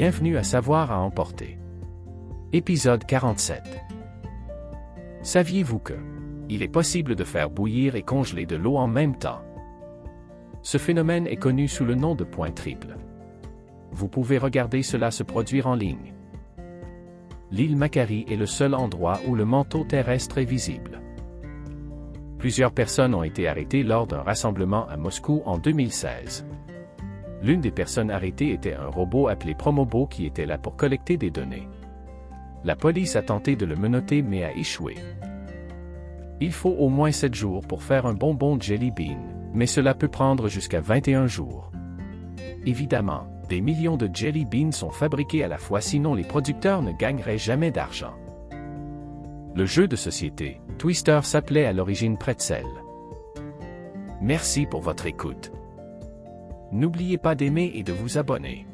Bienvenue à Savoir à emporter. Épisode 47. Saviez-vous que il est possible de faire bouillir et congeler de l'eau en même temps? Ce phénomène est connu sous le nom de point triple. Vous pouvez regarder cela se produire en ligne. L'île Macquarie est le seul endroit où le manteau terrestre est visible. Plusieurs personnes ont été arrêtées lors d'un rassemblement à Moscou en 2016. L'une des personnes arrêtées était un robot appelé Promobo qui était là pour collecter des données. La police a tenté de le menotter mais a échoué. Il faut au moins 7 jours pour faire un bonbon Jelly Bean, mais cela peut prendre jusqu'à 21 jours. Évidemment, des millions de Jelly Beans sont fabriqués à la fois sinon les producteurs ne gagneraient jamais d'argent. Le jeu de société, Twister s'appelait à l'origine Pretzel. Merci pour votre écoute. N'oubliez pas d'aimer et de vous abonner.